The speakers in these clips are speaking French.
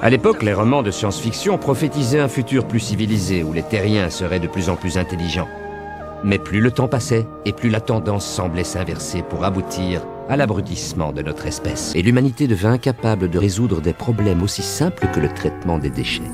À l'époque, les romans de science-fiction prophétisaient un futur plus civilisé où les terriens seraient de plus en plus intelligents. Mais plus le temps passait, et plus la tendance semblait s'inverser pour aboutir à l'abrutissement de notre espèce. Et l'humanité devint incapable de résoudre des problèmes aussi simples que le traitement des déchets.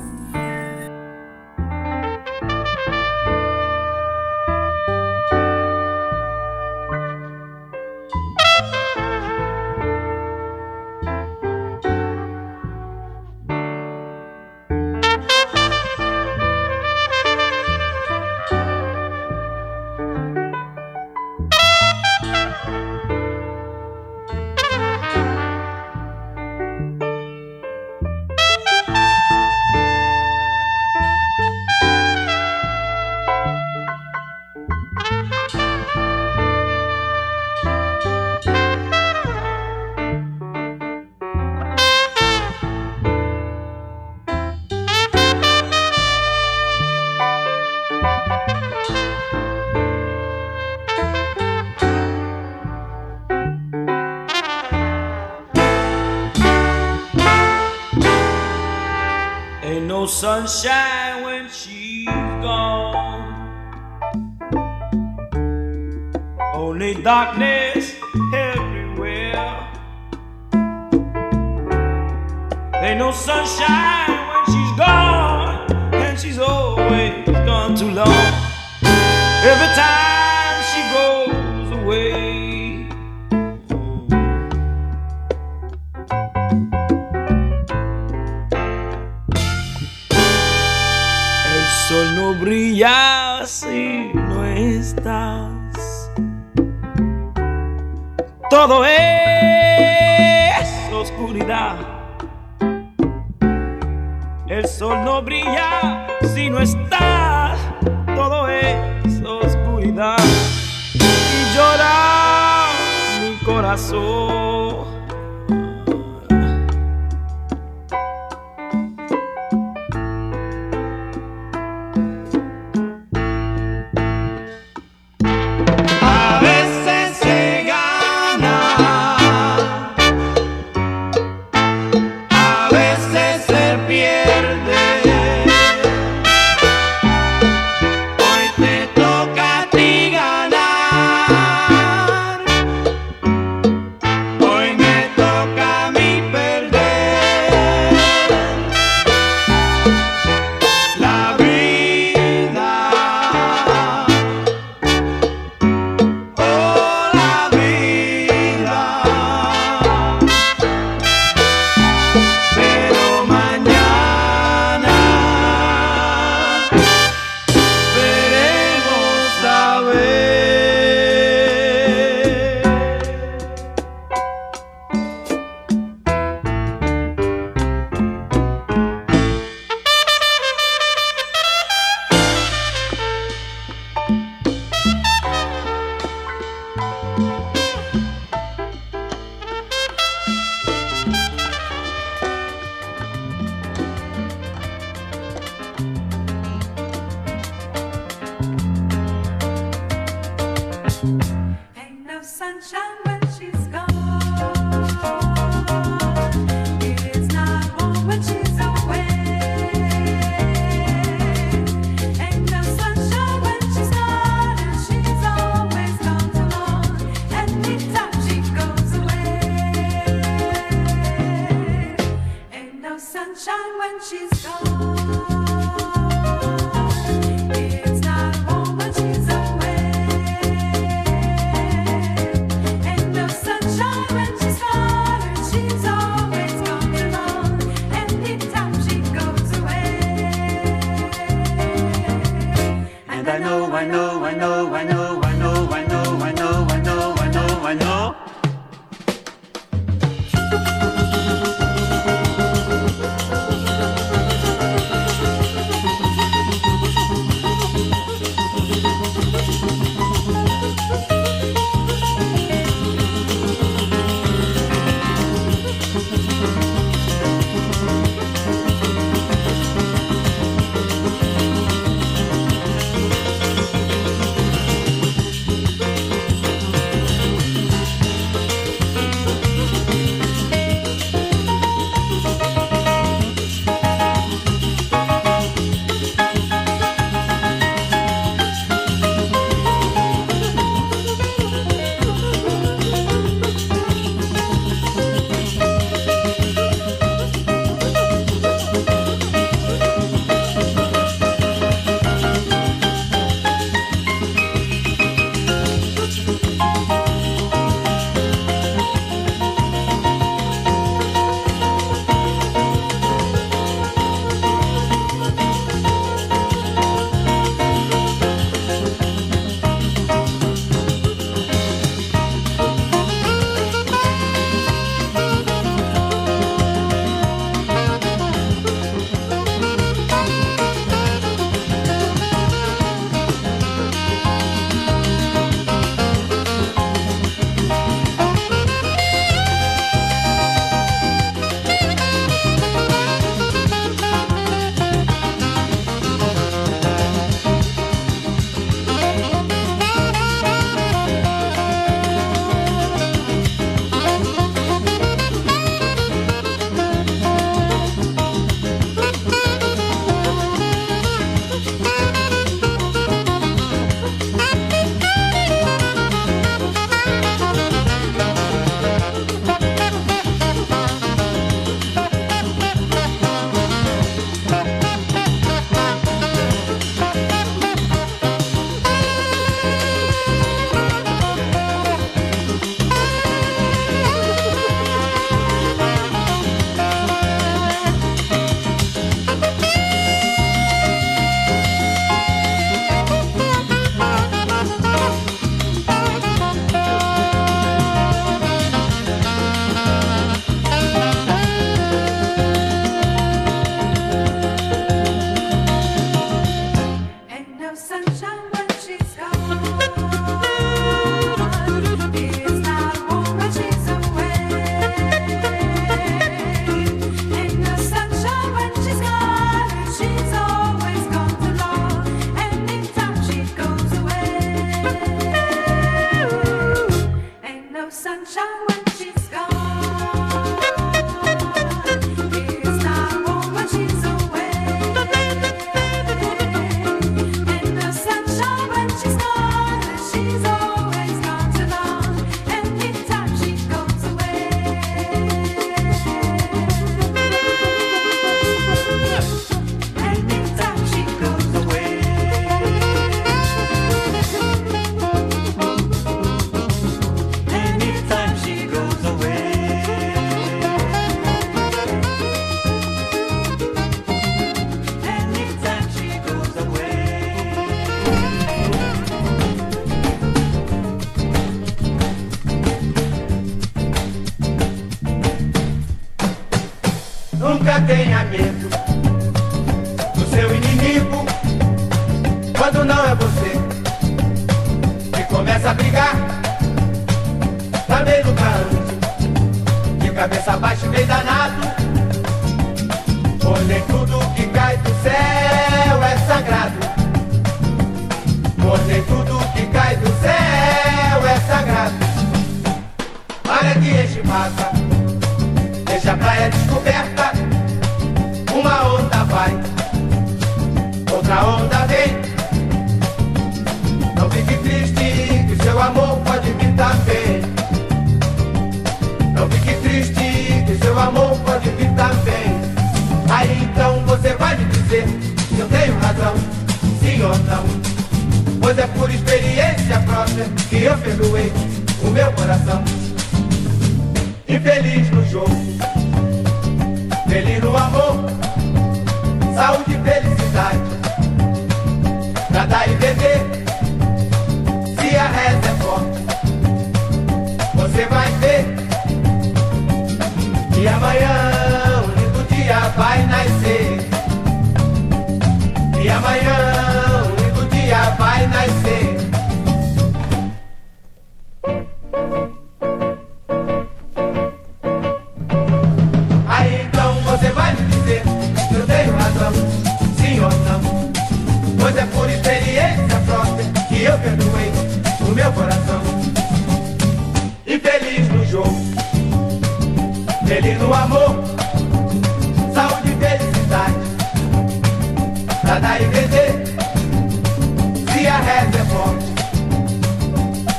reza é forte.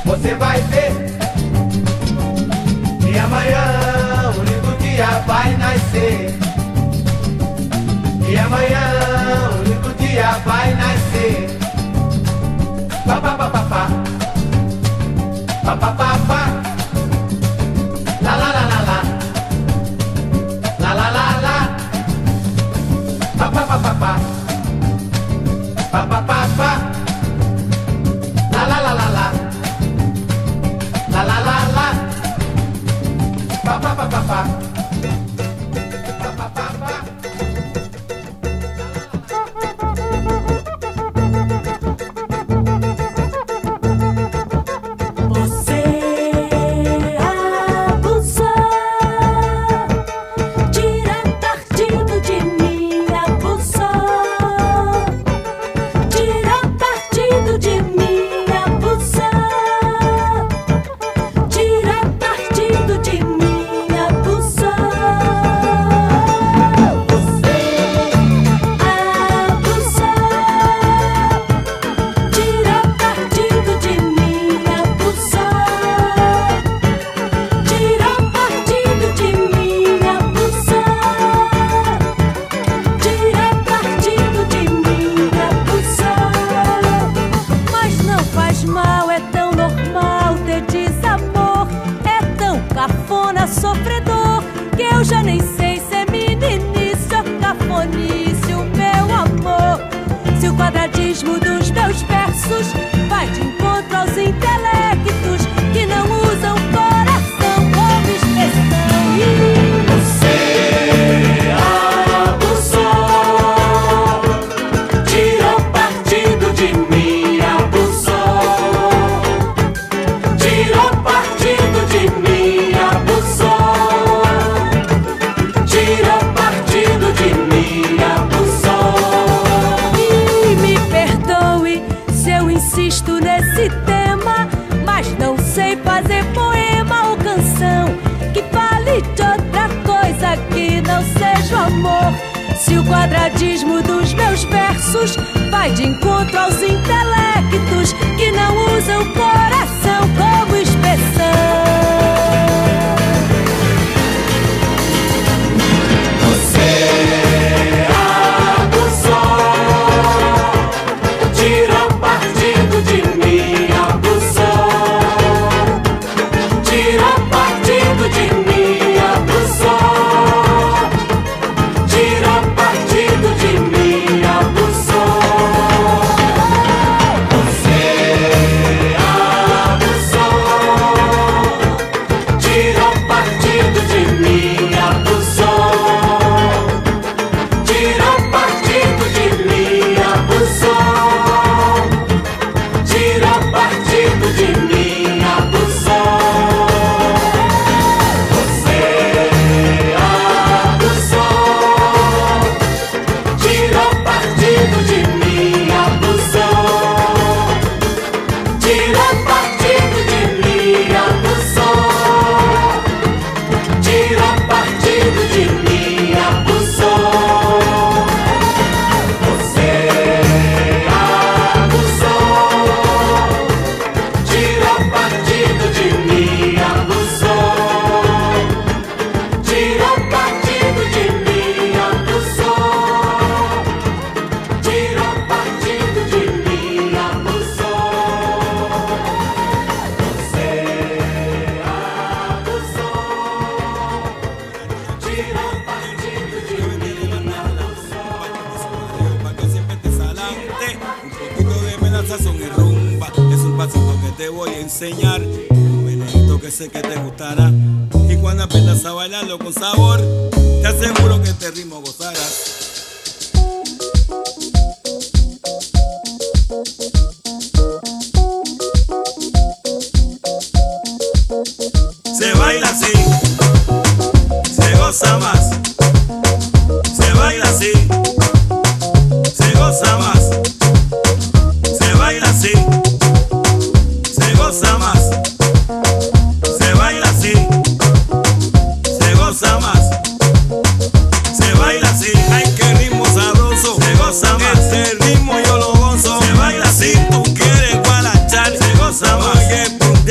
Você vai ver que amanhã um lindo dia vai nascer. E amanhã um lindo dia vai nascer. Papapá, papapá, papapá. usa é o coração.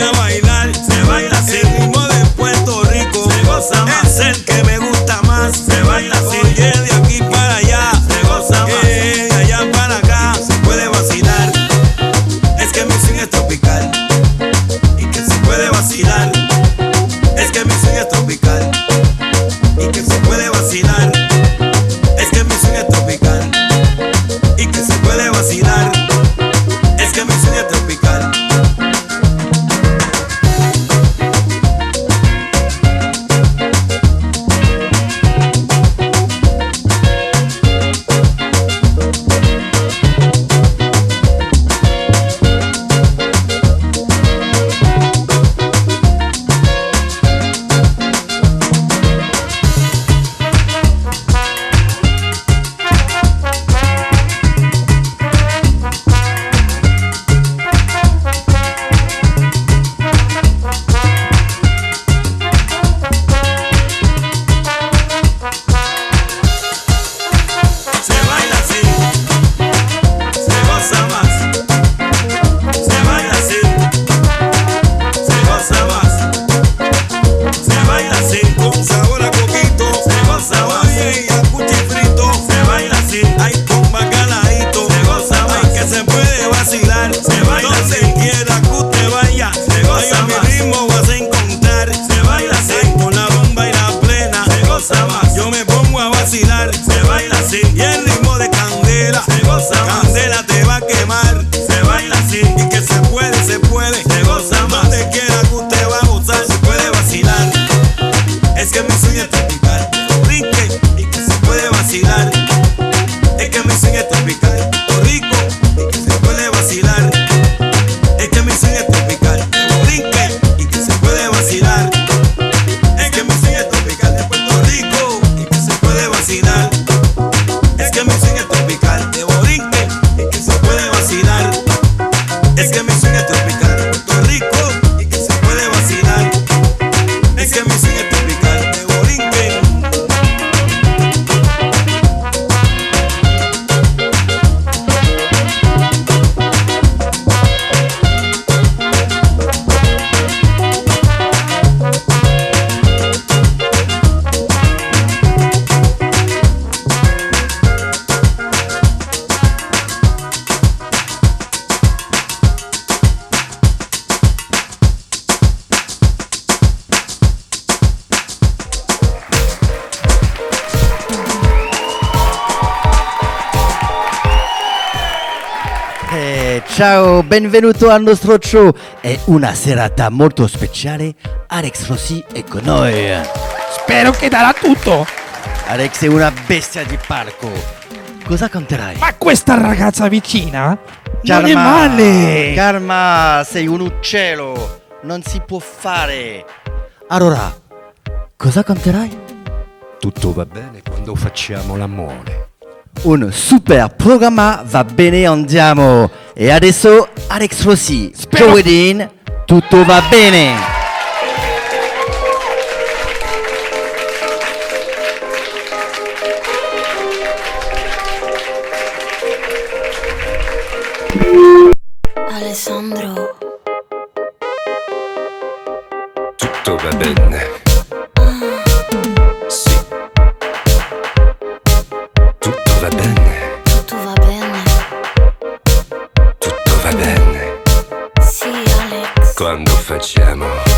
ya baila. ciao, benvenuto al nostro show. È una serata molto speciale. Alex Rossi è con noi. Spero che darà tutto. Alex è una bestia di parco. Cosa canterai? Ma questa ragazza vicina Karma, non è male. Karma, sei un uccello. Non si può fare. Allora, cosa canterai? Tutto va bene quando facciamo l'amore. un super programma va bene andiamo e adesso Alex Rossi giovedì tutto va bene. Alessandro. Tutto va bene. Ah. quando facciamo.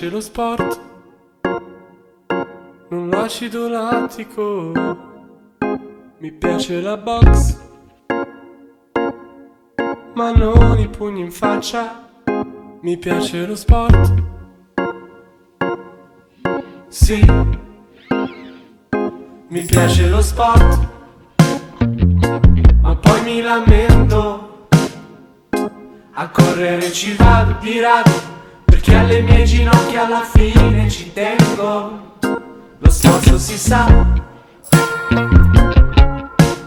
piace lo sport, non l'acido lattico, mi piace la box, ma non i pugni in faccia, mi piace lo sport. Sì, mi piace lo sport, ma poi mi lamento, a correre ci vado, pirato alle mie ginocchia alla fine ci tengo. Lo sforzo si sa,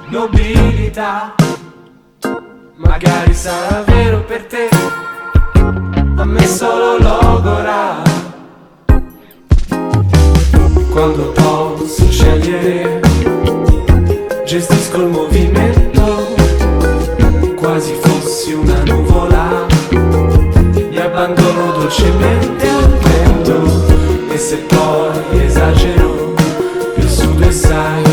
nobilità, magari sarà vero per te, a me solo logora. Quando posso scegliere, gestisco il movimento abbandono dolcemente al vento. E se poi esagero più sudo e sai.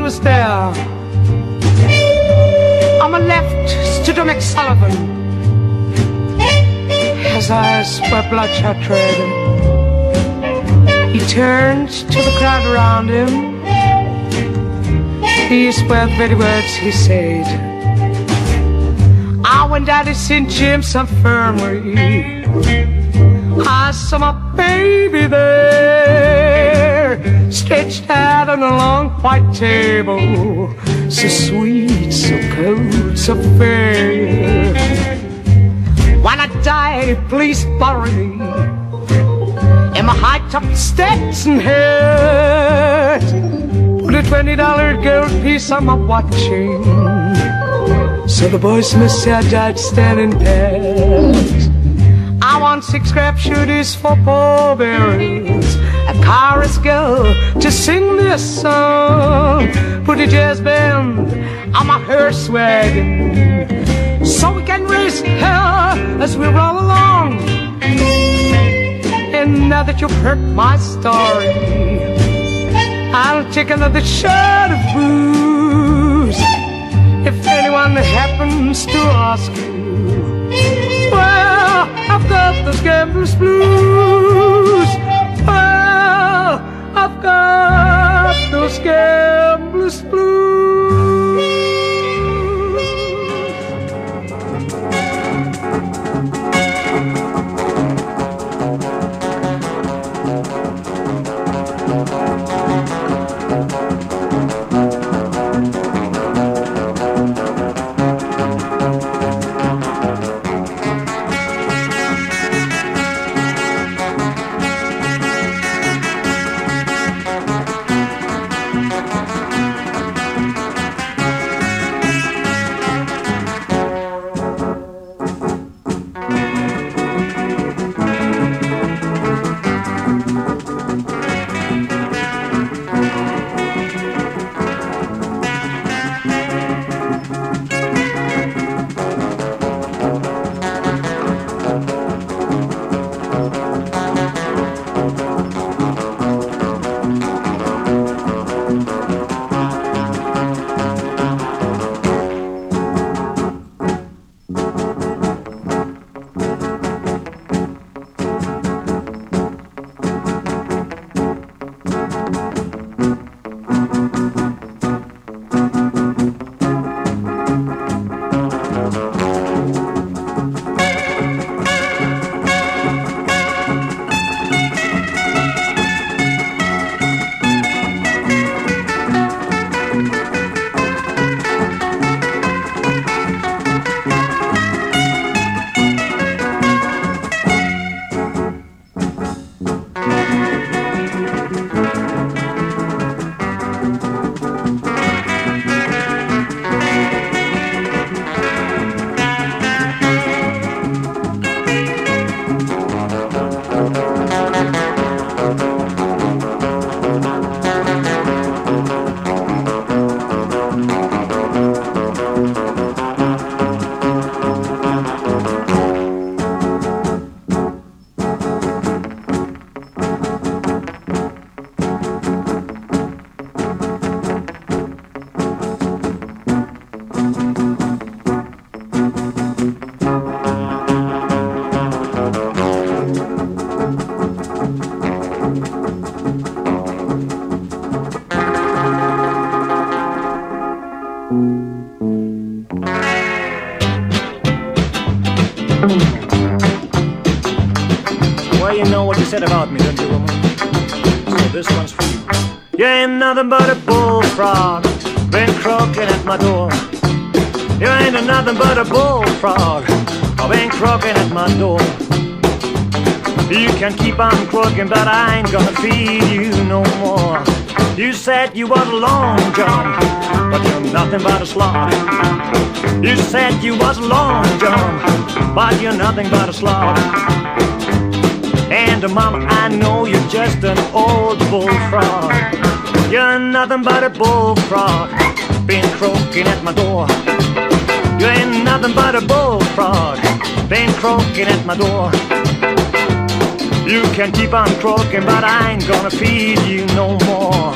Was there. On my left stood a McSullivan, his eyes were bloodshot red. He turned to the crowd around him. These were the very words he said. I went down to St. James Infirmary. I saw my baby there, stretched out on a long white table, so sweet, so cold, so fair. When I die, please bury me in my high-top Stetson hat. Put a twenty dollar gold piece on my watching. So the boys must say I died standing pat. I want six scrap shooters for pallbearers, chorus girl to sing this song. Put a jazz band on my hearse wagon, so we can raise hell as we roll along. And now that you've heard my story, I'll take another shot of booze. If anyone happens to ask you, well, I've got those gambler's blues. Well, I've got those gambler's blues. Said about me, don't you, woman? So this one's for you. You ain't nothing but a bullfrog, been croaking at my door. You ain't nothing but a bullfrog, I've been croaking at my door. You can keep on croaking, but I ain't gonna feed you no more. You said you was a long John, but you're nothing but a slob. You said you was a long John, but you're nothing but a slob. Uh, mama, I know you're just an old bullfrog. You're nothing but a bullfrog, been croaking at my door. You ain't nothing but a bullfrog, been croaking at my door. You can keep on croaking, but I ain't gonna feed you no more.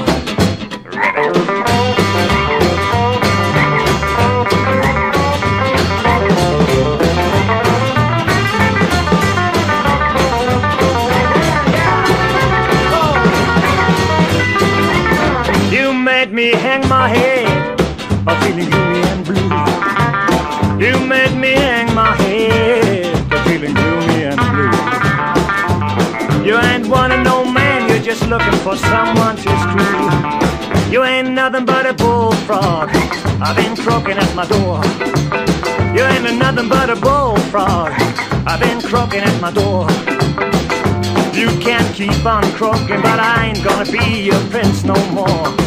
My head, I'm feeling gloomy and blue. You made me hang my head, I'm feeling gloomy and blue. You ain't wanting no man, you're just looking for someone to screw. You ain't nothing but a bullfrog, I've been croaking at my door. You ain't nothing but a bullfrog, I've been croaking at my door. You can't keep on croaking, but I ain't gonna be your prince no more.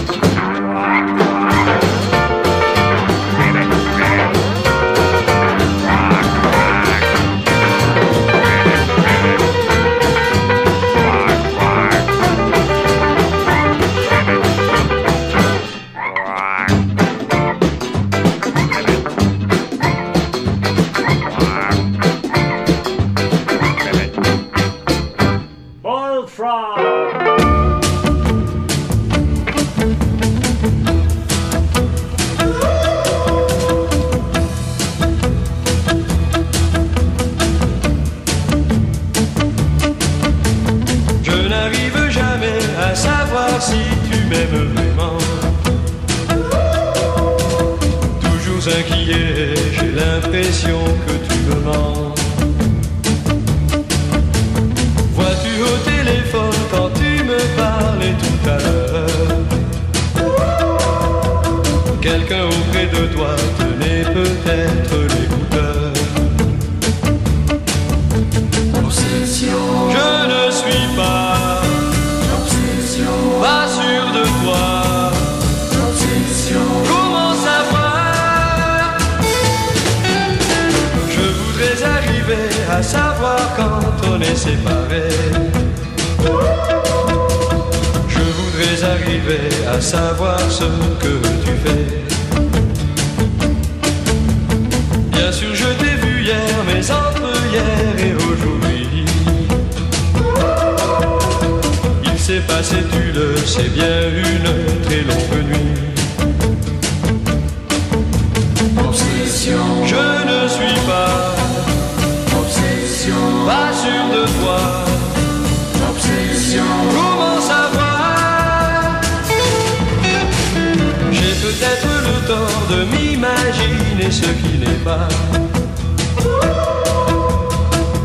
De m'imaginer ce qui n'est pas.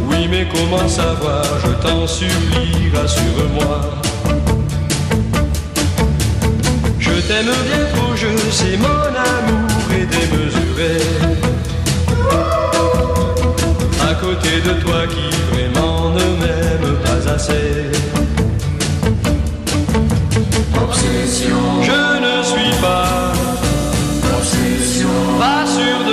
Oui, mais comment savoir Je t'en supplie, rassure-moi. Je t'aime bien trop, je sais, mon amour est démesuré. À côté de toi qui vraiment ne m'aime pas assez. Je ne suis pas fácil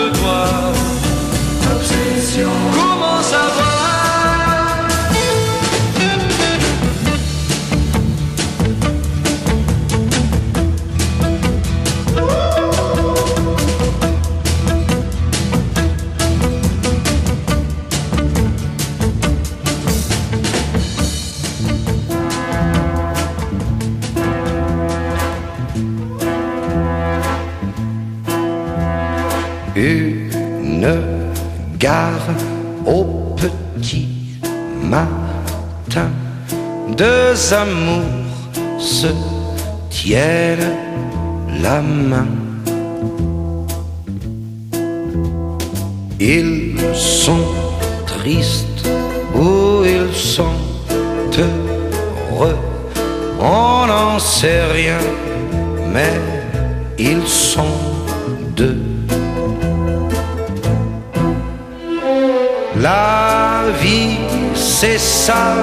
amours se tiennent la main. Ils sont tristes ou ils sont heureux, on n'en sait rien, mais ils sont deux. La vie, c'est ça,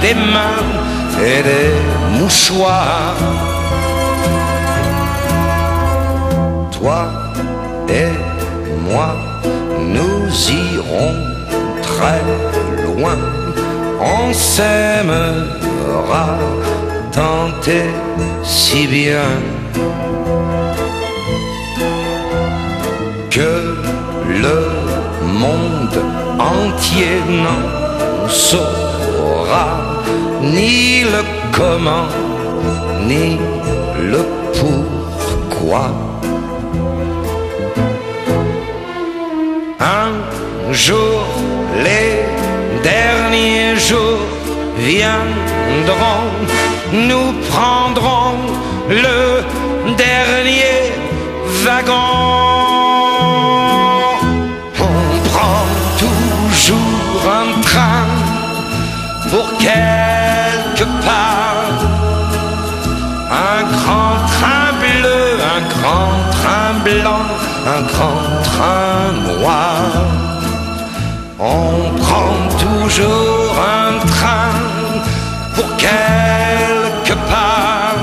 des mains et des mouchoirs. Toi et moi, nous irons très loin. On s'aimera tant et si bien que le monde entier n'en saura ni le comment ni le pourquoi. Un jour, les derniers jours viendront, nous prendrons le dernier wagon. Pour quelque part. Un grand train bleu, un grand train blanc, un grand train noir. On prend toujours un train pour quelque part.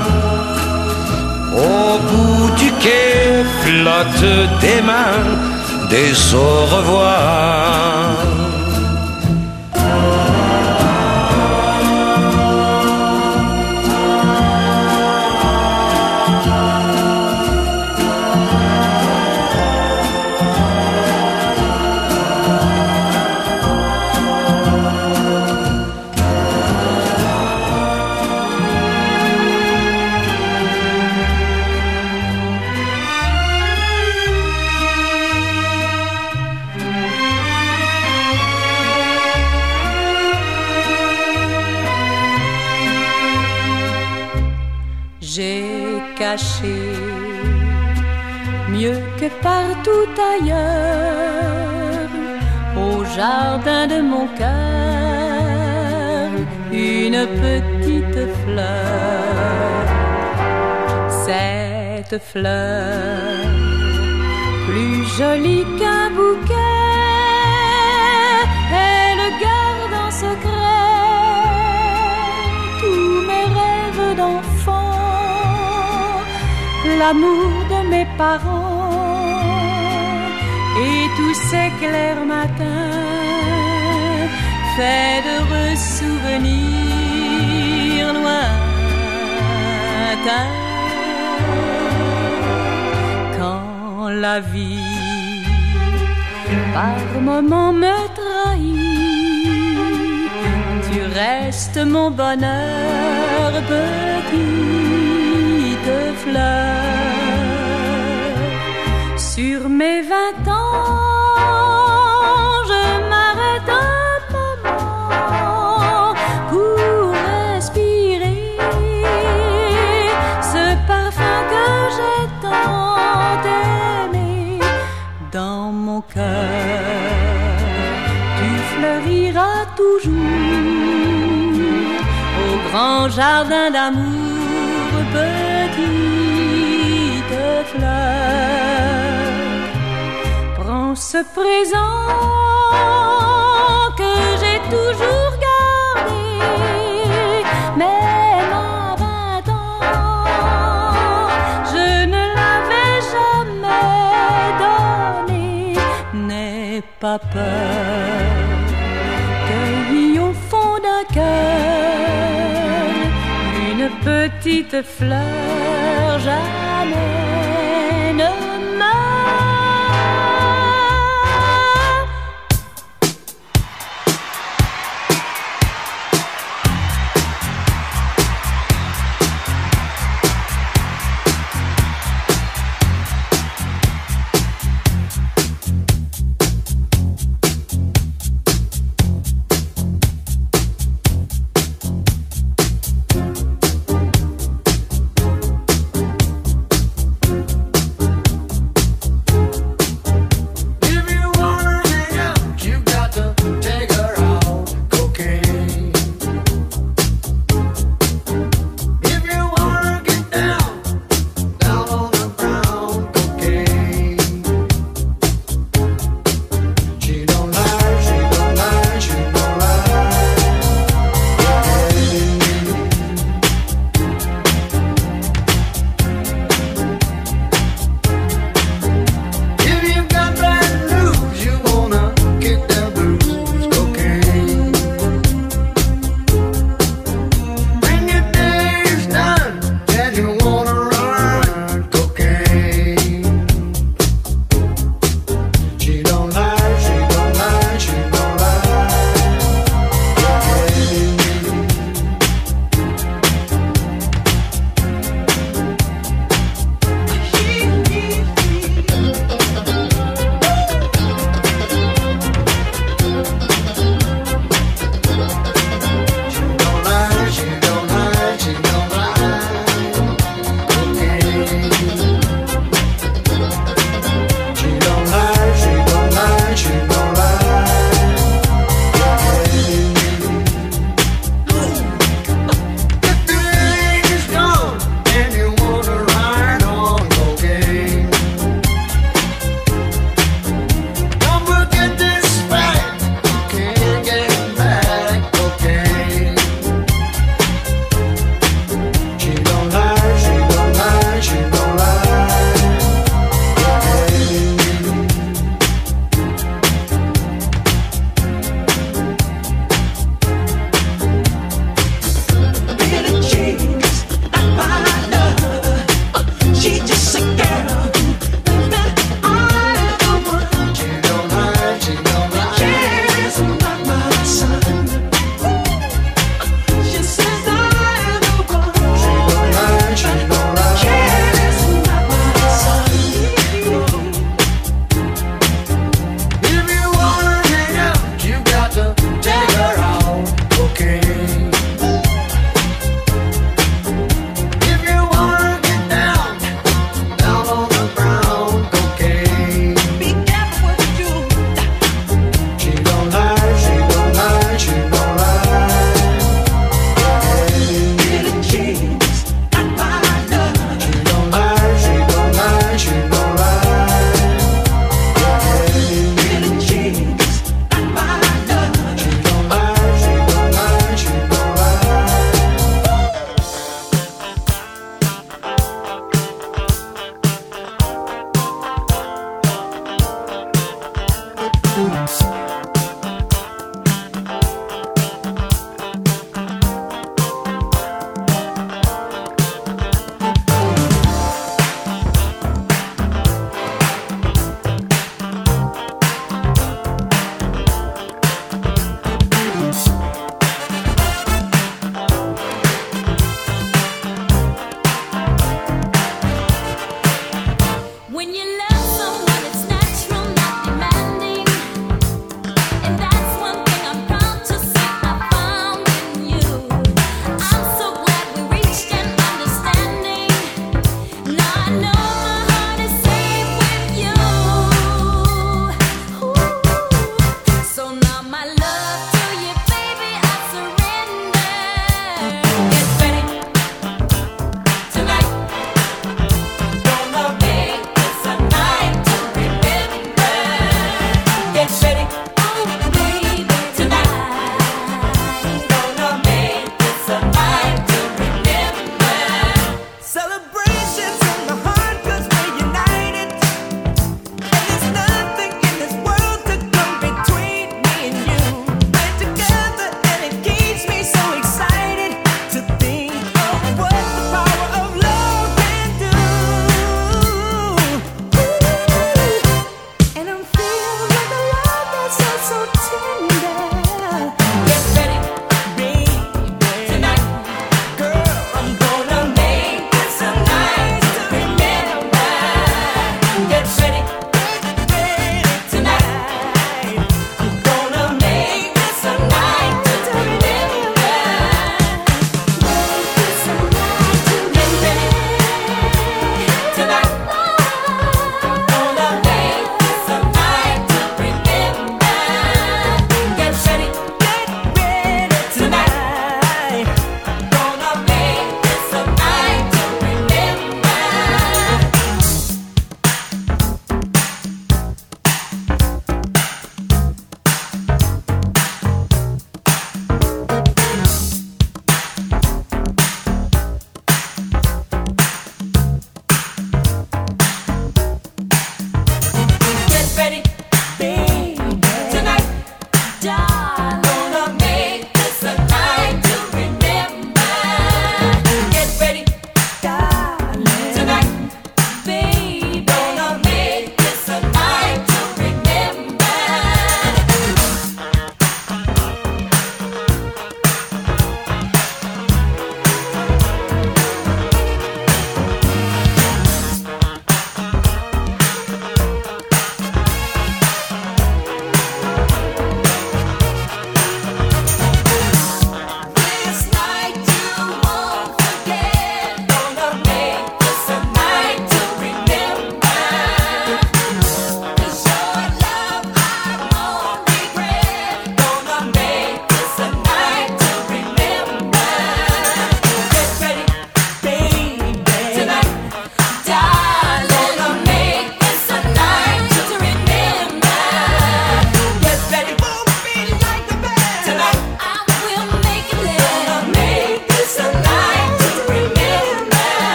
Au bout du quai flottent des mains, des au revoir. Jardin de mon cœur une petite fleur. Cette fleur, plus jolie qu'un bouquet, elle garde en secret tous mes rêves d'enfant, l'amour de mes parents et tous ces clairs matins faits d'heureux souvenirs lointains. Quand la vie par moments me trahit, tu restes mon bonheur, petite fleur. Sur mes vingt ans, Tu fleuriras toujours au grand jardin d'amour, petite fleur. Prends ce présent que j'ai toujours pas peur, cueillis au fond d'un cœur une petite fleur jamais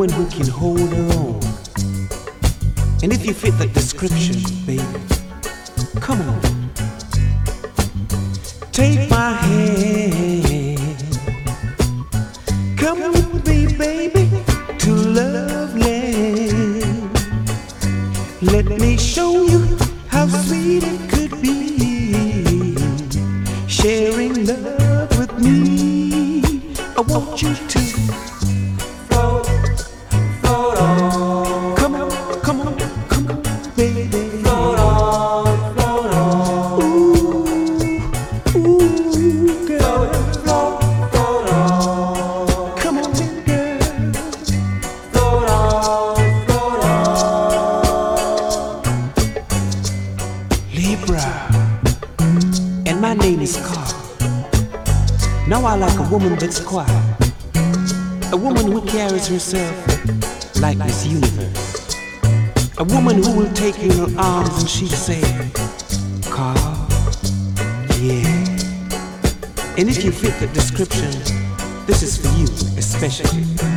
someone who can hold who carries herself like this universe. A woman who will take you in her arms and she'll say, Carl, yeah. And if you fit the description, this is for you especially.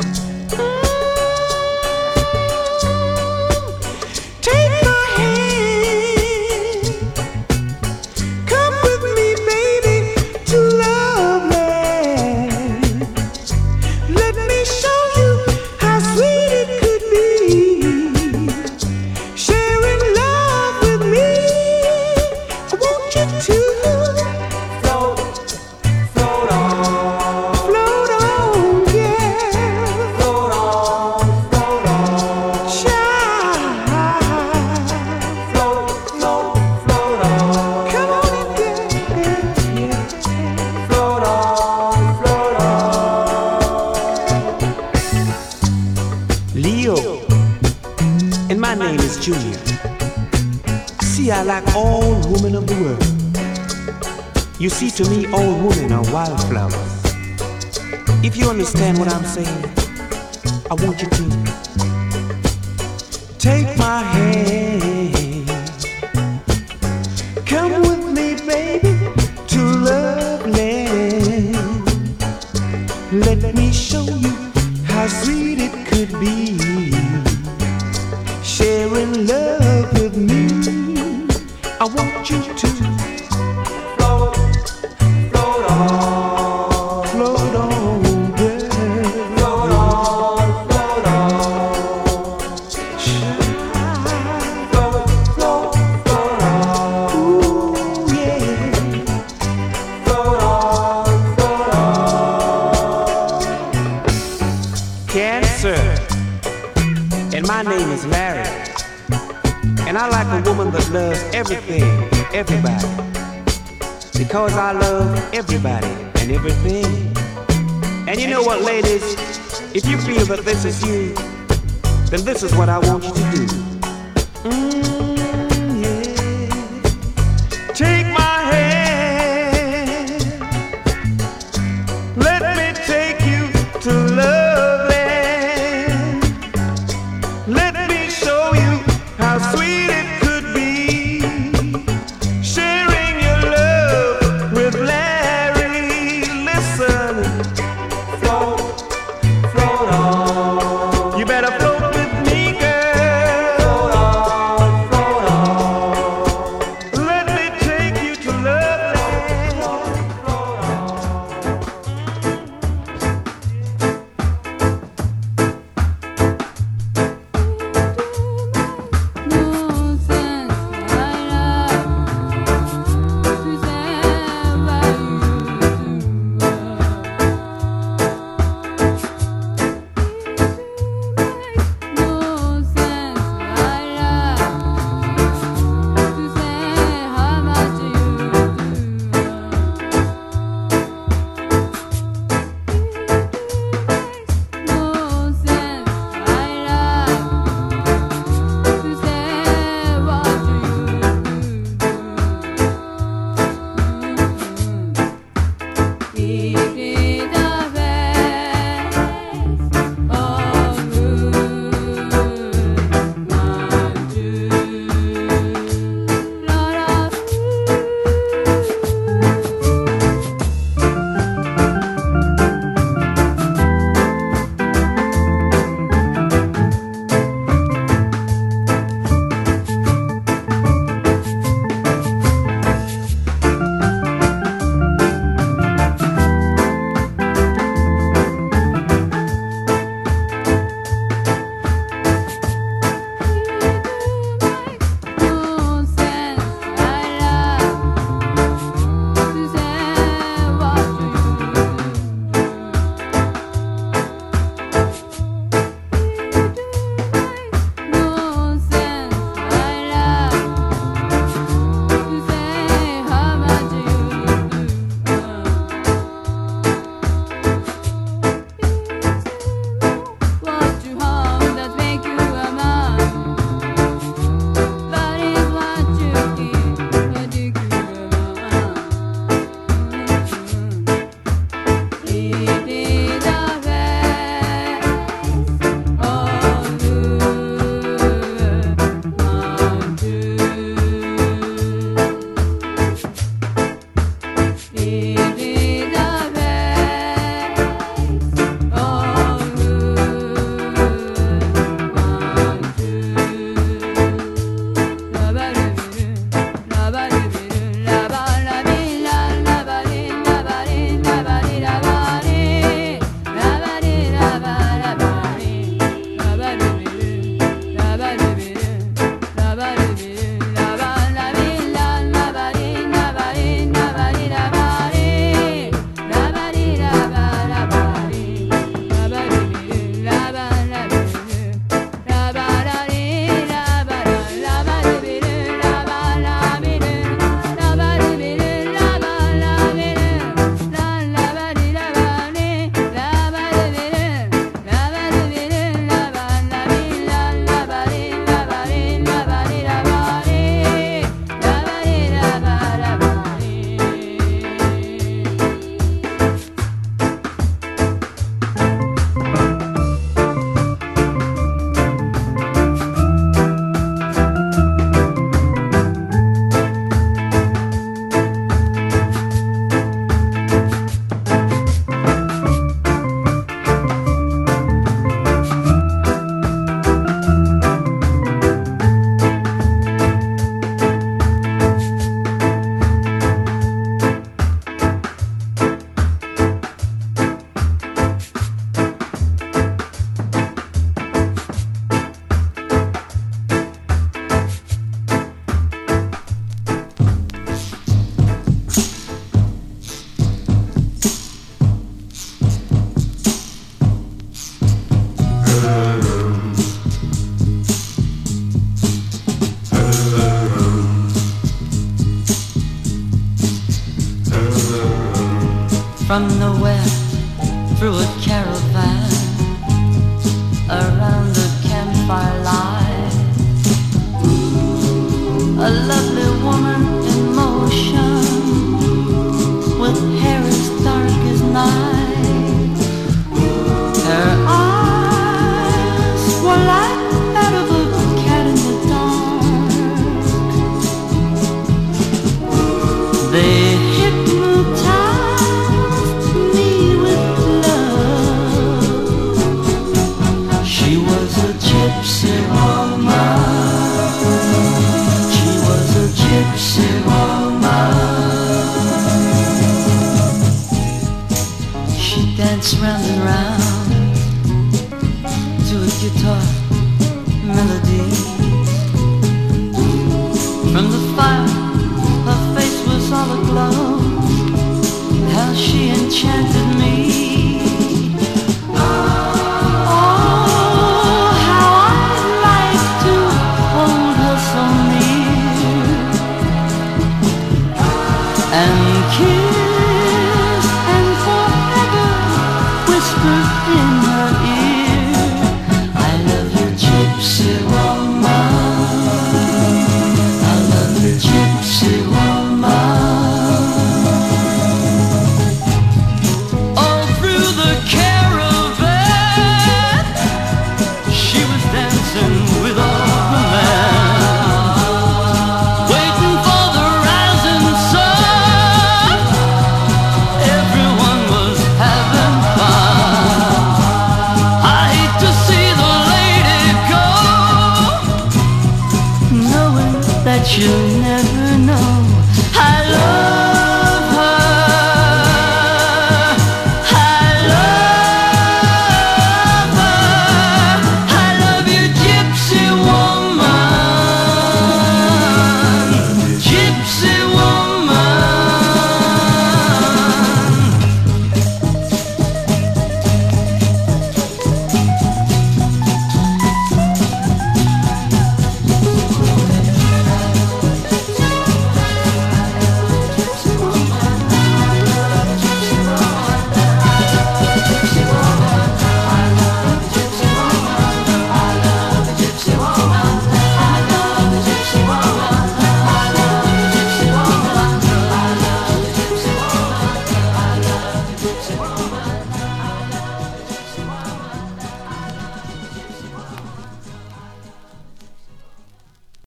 If you understand what I'm saying.